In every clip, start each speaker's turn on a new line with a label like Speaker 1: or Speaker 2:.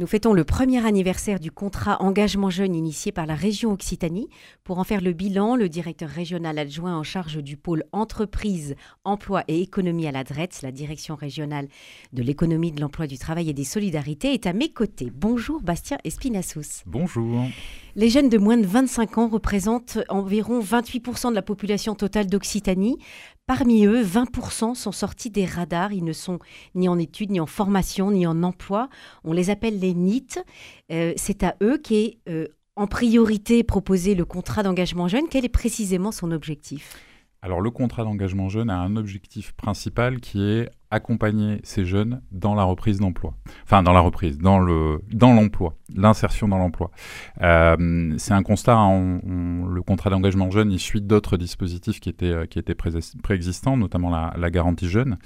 Speaker 1: Nous fêtons le premier anniversaire du contrat engagement jeune initié par la région Occitanie. Pour en faire le bilan, le directeur régional adjoint en charge du pôle entreprise, emploi et économie à la DRETS, la direction régionale de l'économie, de l'emploi, du travail et des solidarités, est à mes côtés. Bonjour Bastien Espinassous.
Speaker 2: Bonjour.
Speaker 1: Les jeunes de moins de 25 ans représentent environ 28% de la population totale d'Occitanie. Parmi eux, 20% sont sortis des radars. Ils ne sont ni en études, ni en formation, ni en emploi. On les appelle les NIT. Euh, c'est à eux qu'est euh, en priorité proposé le contrat d'engagement jeune. Quel est précisément son objectif?
Speaker 2: Alors le contrat d'engagement jeune a un objectif principal qui est accompagner ces jeunes dans la reprise d'emploi. Enfin dans la reprise, dans le dans l'emploi, l'insertion dans l'emploi. Euh, c'est un constat, hein, le contrat d'engagement jeune, il suit d'autres dispositifs qui étaient, euh, qui étaient préexistants, notamment la, garantie jeune.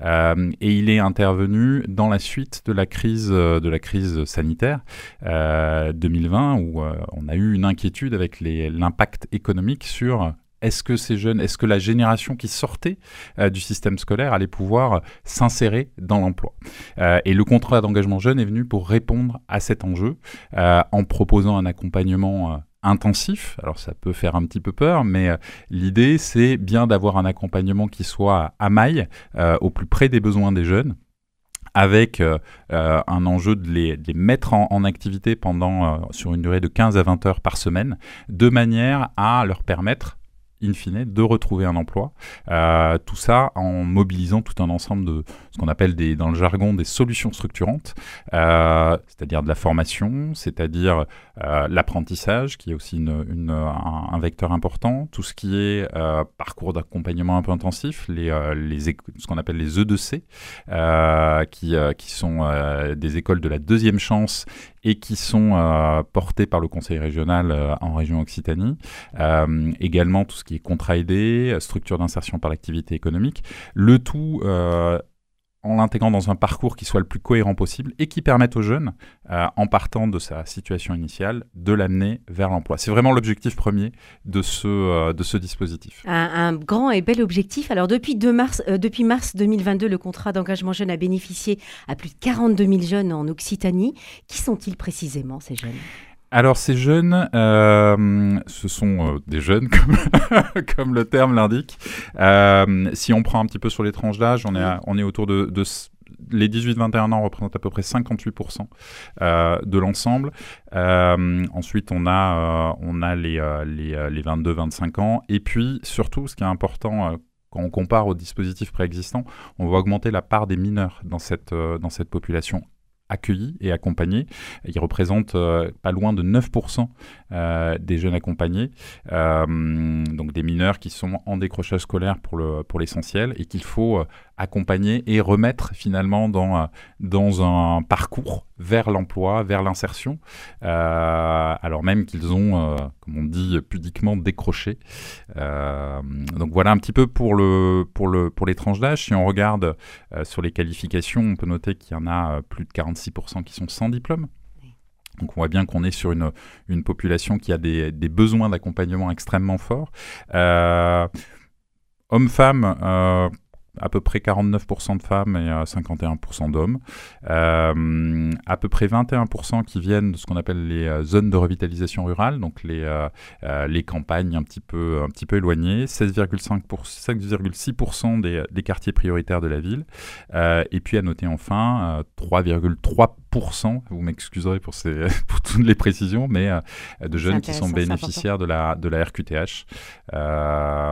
Speaker 2: Euh, et il est intervenu dans la suite de la crise, de la crise sanitaire 2020 où on a eu une inquiétude avec l'impact économique sur est-ce que ces jeunes, est-ce que la génération qui sortait euh, du système scolaire allait pouvoir euh, s'insérer dans l'emploi? Euh, Et le contrat d'engagement jeune est venu pour répondre à cet enjeu en proposant un accompagnement intensif. Alors ça peut faire un petit peu peur, mais l'idée c'est bien d'avoir un accompagnement qui soit à maille, au plus près des besoins des jeunes avec un enjeu de les, mettre en, activité pendant sur une durée de 15 à 20 heures par semaine, de manière à leur permettre in fine, de retrouver un emploi. Euh, tout ça en mobilisant tout un ensemble de ce qu'on appelle dans le jargon des solutions structurantes, euh, c'est-à-dire de la formation, c'est-à-dire euh, l'apprentissage, qui est aussi une, un, vecteur important, tout ce qui est parcours d'accompagnement un peu intensif, les, les ce qu'on appelle les E2C, qui, qui sont des écoles de la deuxième chance et qui sont portées par le conseil régional en région Occitanie. également tout ce qui est contrat aidé, structure d'insertion par l'activité économique, le tout euh, en l'intégrant dans un parcours qui soit le plus cohérent possible et qui permette aux jeunes, euh, en partant de sa situation initiale, de l'amener vers l'emploi. C'est vraiment l'objectif premier de ce, euh, de ce dispositif.
Speaker 1: Un, grand et bel objectif. Alors depuis, mars, depuis mars 2022, le contrat d'engagement jeune a bénéficié à plus de 42 000 jeunes en Occitanie. Qui sont-ils précisément, ces jeunes?
Speaker 2: Alors ces jeunes, euh, ce sont euh, des jeunes comme, le terme l'indique. Euh, si on prend un petit peu sur les tranches d'âge, on est, on est autour de, les 18-21 ans représentent à peu près 58% de l'ensemble. ensuite, on a, les, les, les 22-25 ans. Et puis, surtout, ce qui est important quand on compare aux dispositifs préexistants, on va augmenter la part des mineurs dans cette population accueillis et accompagnés. Ils représentent euh, pas loin de 9% euh, des jeunes accompagnés, euh, donc des mineurs qui sont en décrochage scolaire pour, le, pour l'essentiel et qu'il faut accompagner et remettre finalement dans, dans un parcours vers l'emploi, vers l'insertion, alors même qu'ils ont, comme on dit pudiquement, décroché. donc voilà un petit peu pour, le, pour, le, pour les tranches d'âge. Si on regarde sur les qualifications, on peut noter qu'il y en a plus de 40 6% qui sont sans diplôme. Donc on voit bien qu'on est sur une, une, population qui a des, des besoins d'accompagnement extrêmement forts. Euh, Hommes-femmes, euh, à peu près 49% de femmes et 51% euh, d'hommes. Euh, à peu près 21% qui viennent de ce qu'on appelle les euh, zones de revitalisation rurale, donc les, les campagnes un petit peu, un petit peu éloignées, 16,6% des, des, quartiers prioritaires de la ville. et puis à noter enfin 3,3%, vous m'excuserez pour, ces, pour toutes les précisions, mais de jeunes qui sont bénéficiaires de la, de la RQTH,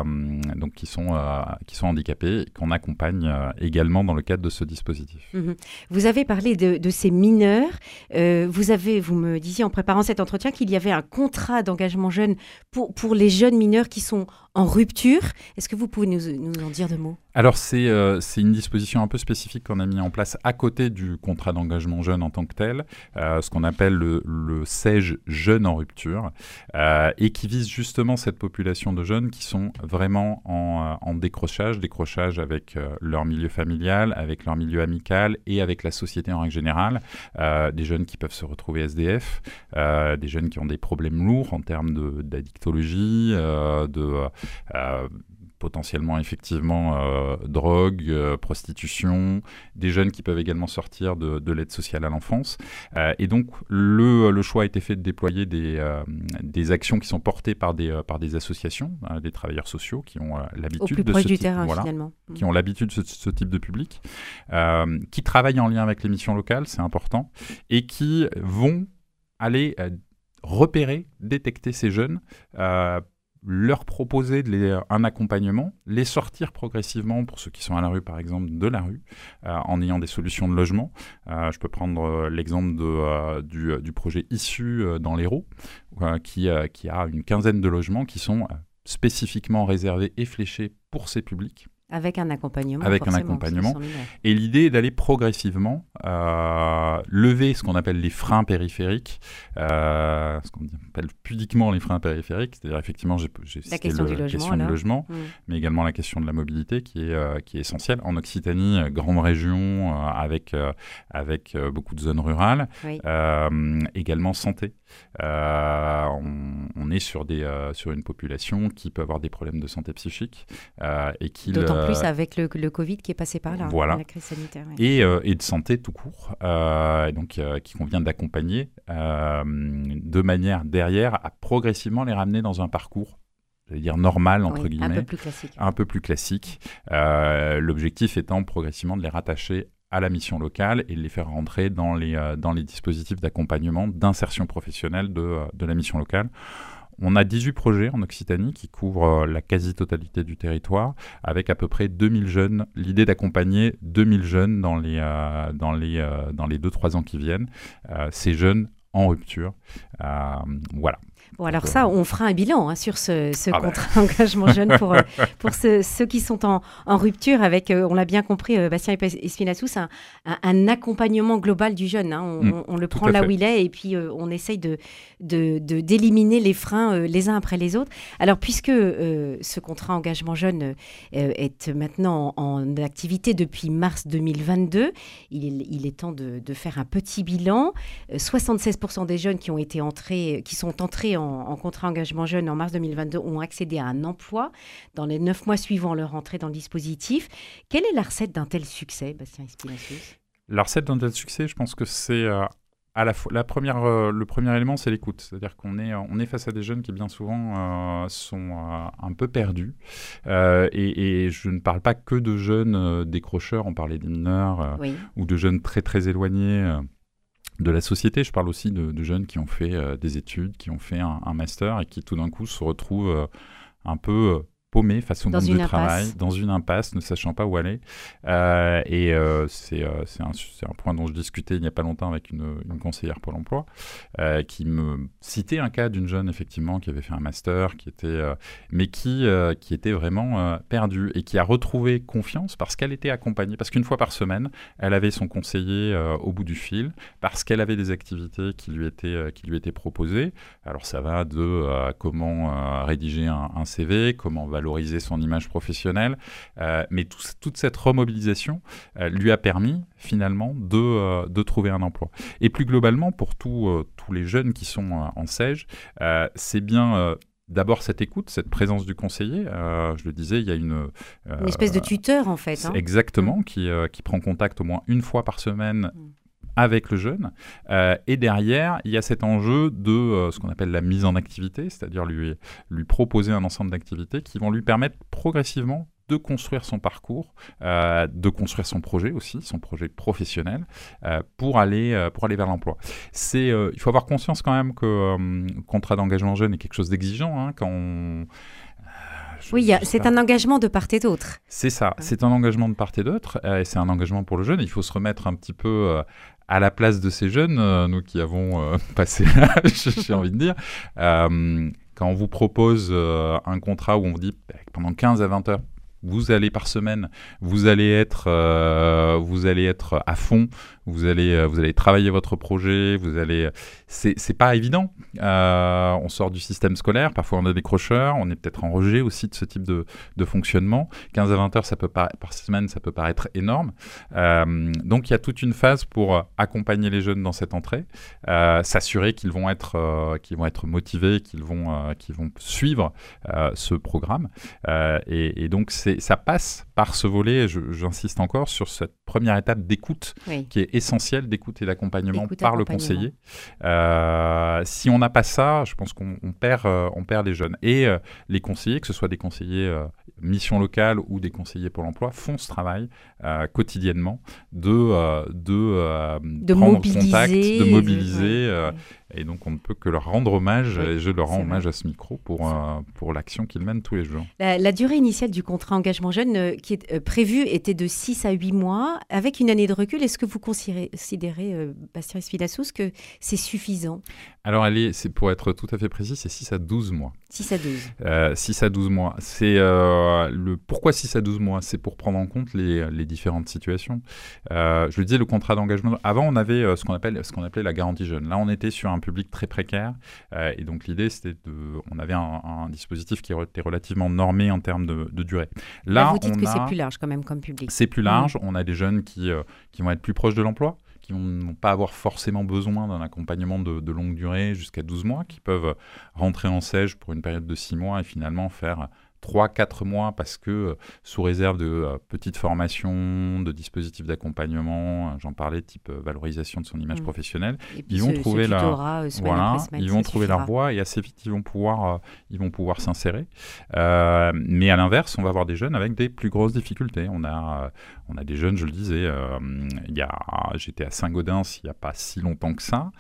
Speaker 2: donc qui sont, qui sont handicapés, qu'on accompagne euh, également dans le cadre de ce dispositif.
Speaker 1: Mhm. Vous avez parlé de, ces mineurs. Euh, vous, avez, vous me disiez en préparant cet entretien qu'il y avait un contrat d'engagement jeune pour, pour les jeunes mineurs qui sont en rupture. Est-ce que vous pouvez nous, nous en dire deux mots?
Speaker 2: Alors, c'est euh, une disposition un peu spécifique qu'on a mis en place à côté du contrat d'engagement jeune en tant que tel, euh, ce qu'on appelle le, le SEJ jeune en rupture, euh, et qui vise justement cette population de jeunes qui sont vraiment en, en décrochage, décrochage avec leur milieu familial, avec leur milieu amical et avec la société en règle générale. des jeunes qui peuvent se retrouver SDF, des jeunes qui ont des problèmes lourds en termes d'addictologie, de, euh, potentiellement effectivement euh, drogue, euh, prostitution, des jeunes qui peuvent également sortir de, l'aide sociale à l'enfance. et donc le, le, choix a été fait de déployer des, des actions qui sont portées par des, par des associations, des travailleurs sociaux qui ont l'habitude de ce
Speaker 1: type, voilà,
Speaker 2: qui ont l'habitude de ce, type de public, qui travaillent en lien avec les missions locales, c'est important, et qui vont aller repérer, détecter ces jeunes leur proposer de un accompagnement, les sortir progressivement, pour ceux qui sont à la rue par exemple, de la rue, euh, en ayant des solutions de logement. Euh, je peux prendre euh, l'exemple du, projet Issu dans l'Hérault, qui, qui a une quinzaine de logements qui sont spécifiquement réservés et fléchés pour ces publics.
Speaker 1: Avec un accompagnement.
Speaker 2: Avec un accompagnement. Et l'idée est d'aller progressivement euh, lever ce qu'on appelle les freins périphériques, euh, ce qu'on appelle pudiquement les freins périphériques, c'est-à-dire effectivement, j'ai
Speaker 1: la question, du logement,
Speaker 2: du logement mm. mais également la question de la mobilité qui est, euh, qui est essentielle. En Occitanie, grande région avec, avec beaucoup de zones rurales, également santé. On, on, est sur, des, sur une population qui peut avoir des problèmes de santé psychique et qui
Speaker 1: plus euh, avec le, le, Covid qui est passé par là,
Speaker 2: voilà.
Speaker 1: la crise sanitaire.
Speaker 2: Et, euh, et, de santé tout court, euh, donc qui convient d'accompagner de manière derrière à progressivement les ramener dans un parcours je dire normal entre guillemets, un
Speaker 1: peu plus classique.
Speaker 2: Un peu plus classique. L'objectif étant progressivement de les rattacher à la mission locale et de les faire rentrer dans les, dans les dispositifs d'accompagnement, d'insertion professionnelle de, de, la mission locale. On a 18 projets en Occitanie qui couvrent euh, la quasi-totalité du territoire, avec à peu près 2000 jeunes. L'idée d'accompagner 2000 jeunes dans les, euh, dans euh, dans les 2-3 ans qui viennent. ces jeunes en rupture. voilà.
Speaker 1: Bon, alors ça, on fera un bilan hein, sur ce, ah bah. contrat engagement jeune pour, euh, pour ceux, qui sont en, rupture avec, euh, on l'a bien compris, euh, Bastien Espinassous, un, un, accompagnement global du jeune. Hein. On, mm, le prend là où il est et puis on essaye de, d'éliminer les freins les uns après les autres. Alors, puisque ce contrat engagement jeune est maintenant en, activité depuis mars 2022, il, est temps de, de, faire un petit bilan. 76% des jeunes qui ont été entrés, qui sont entrés en en, contrat engagement jeune en mars 2022 ont accédé à un emploi dans les neuf mois suivant leur entrée dans le dispositif. Quelle est la recette d'un tel succès, Bastien Espinacius
Speaker 2: La recette d'un tel succès, je pense que c'est euh, à la, la première, euh, le premier élément, c'est l'écoute. C'est-à-dire qu'on est, on est face à des jeunes qui, bien souvent, euh, sont un peu perdus. Et, je ne parle pas que de jeunes décrocheurs, on parlait des mineurs, ou de jeunes très, très éloignés de la société. Je parle aussi de, jeunes qui ont fait euh, des études, qui ont fait un, master et qui tout d'un coup se retrouvent euh, un peu euh, paumé face au monde du travail, dans une impasse, ne sachant pas où aller. Euh, et euh, c'est euh, un, un, point dont je discutais il n'y a pas longtemps avec une, une conseillère Pôle emploi, qui me citait un cas d'une jeune, effectivement, qui avait fait un master, qui était, mais qui, qui était vraiment perdue et qui a retrouvé confiance parce qu'elle était accompagnée, parce qu'une fois par semaine, elle avait son conseiller au bout du fil, parce qu'elle avait des activités qui lui étaient, qui lui étaient proposées. Alors ça va de comment rédiger un, un CV, comment va valoriser son image professionnelle. Euh, mais toute cette remobilisation euh, lui a permis finalement de, euh, de, trouver un emploi. Et plus globalement, pour tous les jeunes qui sont en SEJ, c'est bien d'abord cette écoute, cette présence du conseiller. je le disais, il y a une...
Speaker 1: une espèce de tuteur, en fait.
Speaker 2: Hein. Exactement, mm. qui, qui, prend contact au moins une fois par semaine. Avec le jeune. Euh, et derrière, il y a cet enjeu de euh, ce qu'on appelle la mise en activité, c'est-à-dire lui, lui proposer un ensemble d'activités qui vont lui permettre progressivement de construire son parcours, euh, de construire son projet aussi, son projet professionnel, pour, aller, pour aller vers l'emploi. C'est, il faut avoir conscience quand même que le contrat d'engagement jeune est quelque chose d'exigeant. Hein, quand on,
Speaker 1: oui, c'est un engagement de part et d'autre.
Speaker 2: C'est ça, c'est un engagement de part et d'autre, et c'est un engagement pour le jeune. Il faut se remettre un petit peu à la place de ces jeunes, euh, nous qui avons euh, passé l'âge, j'ai envie de dire, euh, quand on vous propose un contrat où on vous dit bah, pendant 15 à 20 heures, vous allez par semaine, vous allez être, vous allez être à fond, vous allez, vous allez travailler votre projet, vous allez. C'est pas évident. on sort du système scolaire, parfois on a des crocheurs, on est peut-être en rejet aussi de ce type de, de fonctionnement. 15 à 20 heures ça peut par semaine, ça peut paraître énorme. donc il y a toute une phase pour accompagner les jeunes dans cette entrée, s'assurer qu'ils vont être, qu'ils vont être motivés, qu'ils vont, qu'ils vont suivre ce programme. Et, et, donc ça passe par ce volet, j'insiste encore, sur cette première étape d'écoute qui est essentielle, d'écoute et d'accompagnement par le conseiller. Euh, si on n'a pas ça, je pense qu'on perd, euh, on perd les jeunes. Et euh, les conseillers, que ce soit des conseillers mission locale ou des conseillers pour l'emploi, font ce travail quotidiennement de, de,
Speaker 1: de prendre contact,
Speaker 2: de mobiliser. Et donc, on ne peut que leur rendre hommage, et je leur rends hommage à ce micro pour, euh, pour l'action qu'ils mènent tous les jours.
Speaker 1: La, durée initiale du contrat engagement jeune euh, qui est euh, prévu était de 6 à 8 mois. Avec une année de recul, est-ce que vous considérez, Bastien Esfilassous, que c'est suffisant
Speaker 2: Alors, elle est, pour être tout à fait précis, c'est 6 à 12 mois.
Speaker 1: 6 à 12.
Speaker 2: 6 à 12 mois. C'est le pourquoi 6 à 12 mois? C'est pour prendre en compte les, les différentes situations. je le disais, le contrat d'engagement. Avant, on avait ce qu'on appelle ce qu'on appelait la garantie jeune. Là, on était sur un public très précaire. Euh, et donc l'idée, c'était de, on avait un, dispositif qui était relativement normé en termes de, durée.
Speaker 1: Là, vous dites que c'est plus large quand même comme public.
Speaker 2: C'est plus large. On a des jeunes qui, euh, qui vont être plus proches de l'emploi qui vont pas avoir forcément besoin d'un accompagnement de, longue durée jusqu'à 12 mois, qui peuvent rentrer en sèche pour une période de 6 mois et finalement faire 3-4 mois parce que euh, sous réserve de euh, petites formations, de dispositifs d'accompagnement, euh, j'en parlais, type valorisation de son image mmh. professionnelle, ils vont trouver la, voilà, ils vont trouver leur voie et assez vite ils vont pouvoir, ils vont pouvoir s'insérer. mais à l'inverse, on va avoir des jeunes avec des plus grosses difficultés. On a, on a des jeunes, je le disais, il y a, j'étais à Saint-Gaudens il n'y a pas si longtemps que ça,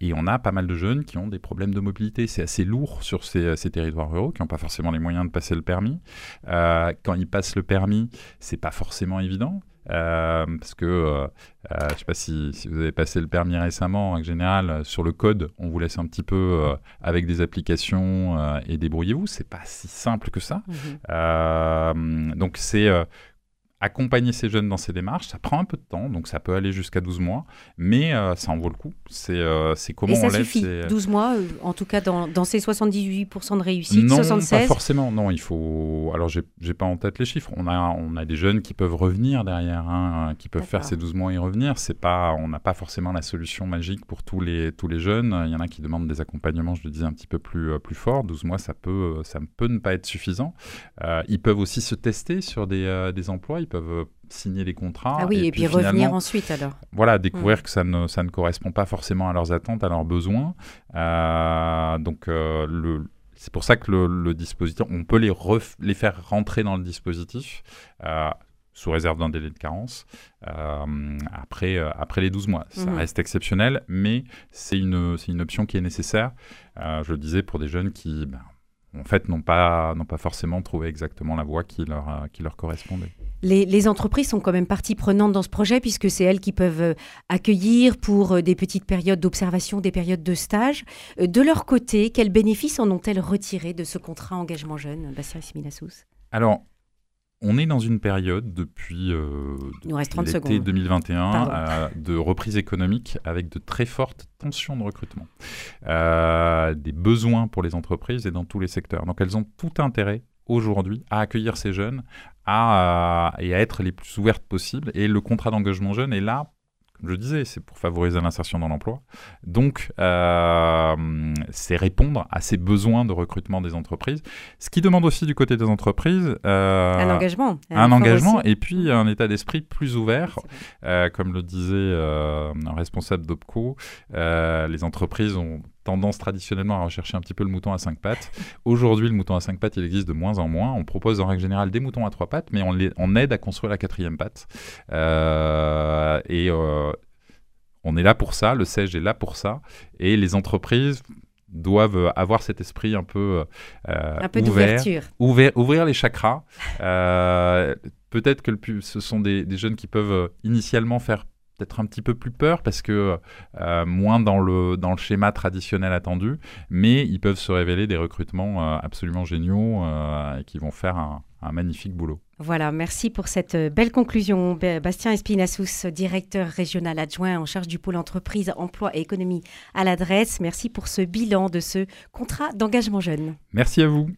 Speaker 2: et on a pas mal de jeunes qui ont des problèmes de mobilité. C'est assez lourd sur ces, ces territoires ruraux qui n'ont pas forcément les moyens de passer le permis. Euh, quand ils passent le permis, c'est pas forcément évident. Euh, parce que euh, je ne sais pas si, si, vous avez passé le permis récemment, en général, sur le code, on vous laisse un petit peu avec des applications et débrouillez-vous. C'est pas si simple que ça. Mhm. donc c'est accompagner ces jeunes dans ces démarches, ça prend un peu de temps, donc ça peut aller jusqu'à 12 mois, mais euh, ça en vaut le coup. C'est euh, comment
Speaker 1: Et ça
Speaker 2: on
Speaker 1: suffit, 12 mois, euh, en tout cas dans, dans, ces 78% de réussite,
Speaker 2: non,
Speaker 1: 76
Speaker 2: pas forcément, non, il faut... Alors, j'ai pas en tête les chiffres, on a, on a des jeunes qui peuvent revenir derrière, hein, qui peuvent faire ces 12 mois et revenir, c'est pas, on n'a pas forcément la solution magique pour tous les, tous les jeunes, il y en a qui demandent des accompagnements, je le disais, un petit peu plus, plus forts, 12 mois, ça peut, ça peut ne pas être suffisant. ils peuvent aussi se tester sur des, des emplois, peuvent signer les contrats.
Speaker 1: Ah oui, et, puis, revenir ensuite alors.
Speaker 2: Voilà, découvrir mm. que ça ne, ça ne correspond pas forcément à leurs attentes, à leurs besoins. Euh, donc, euh, le, c'est pour ça que le, dispositif, on peut les, les faire rentrer dans le dispositif. Euh, sous réserve d'un délai de carence, après, après les 12 mois. Ça mm-hmm. reste exceptionnel, mais c'est une, une option qui est nécessaire, je le disais, pour des jeunes qui, ben, en fait, n'ont pas, n'ont pas forcément trouvé exactement la voie qui leur, qui leur correspondait.
Speaker 1: Les, entreprises sont quand même partie prenante dans ce projet puisque c'est elles qui peuvent euh, accueillir pour euh, des petites périodes d'observation, des périodes de stage. Euh, de leur côté, quels bénéfices en ont-elles retiré de ce contrat engagement jeune, Bastien
Speaker 2: Alors, on est dans une période depuis, euh, l'été 2021 de reprise économique avec de très fortes tensions de recrutement, des besoins pour les entreprises et dans tous les secteurs. Donc elles ont tout intérêt aujourd'hui à accueillir ces jeunes à, et à être les plus ouvertes possibles. Et le contrat d'engagement jeune est là comme je disais, c'est pour favoriser l'insertion dans l'emploi. Donc, euh, c'est répondre à ces besoins de recrutement des entreprises. Ce qui demande aussi du côté des entreprises
Speaker 1: euh, un engagement.
Speaker 2: Un, engagement et puis un état d'esprit plus ouvert. Euh, comme le disait un responsable d'OPCO, les entreprises ont tendance traditionnellement à rechercher un petit peu le mouton à cinq pattes. Aujourd'hui, le mouton à cinq pattes, il existe de moins en moins. On propose en règle générale des moutons à trois pattes, mais on, les, on aide à construire la quatrième patte. Euh, et euh, on est là pour ça, le CEG est là pour ça. Et les entreprises doivent avoir cet esprit un peu,
Speaker 1: euh, un peu ouvert,
Speaker 2: ouvert, ouvrir les chakras. Peut-être que le, ce sont des, des, jeunes qui peuvent initialement faire peut-être un petit peu plus peur parce que euh, moins dans le, dans le schéma traditionnel attendu, mais ils peuvent se révéler des recrutements euh, absolument géniaux euh, et qui vont faire un, un magnifique boulot.
Speaker 1: Voilà, merci pour cette belle conclusion. Bastien Espinassous, directeur régional adjoint en charge du pôle entreprise, emploi et économie à l'adresse. Merci pour ce bilan de ce contrat d'engagement jeune.
Speaker 2: Merci à vous.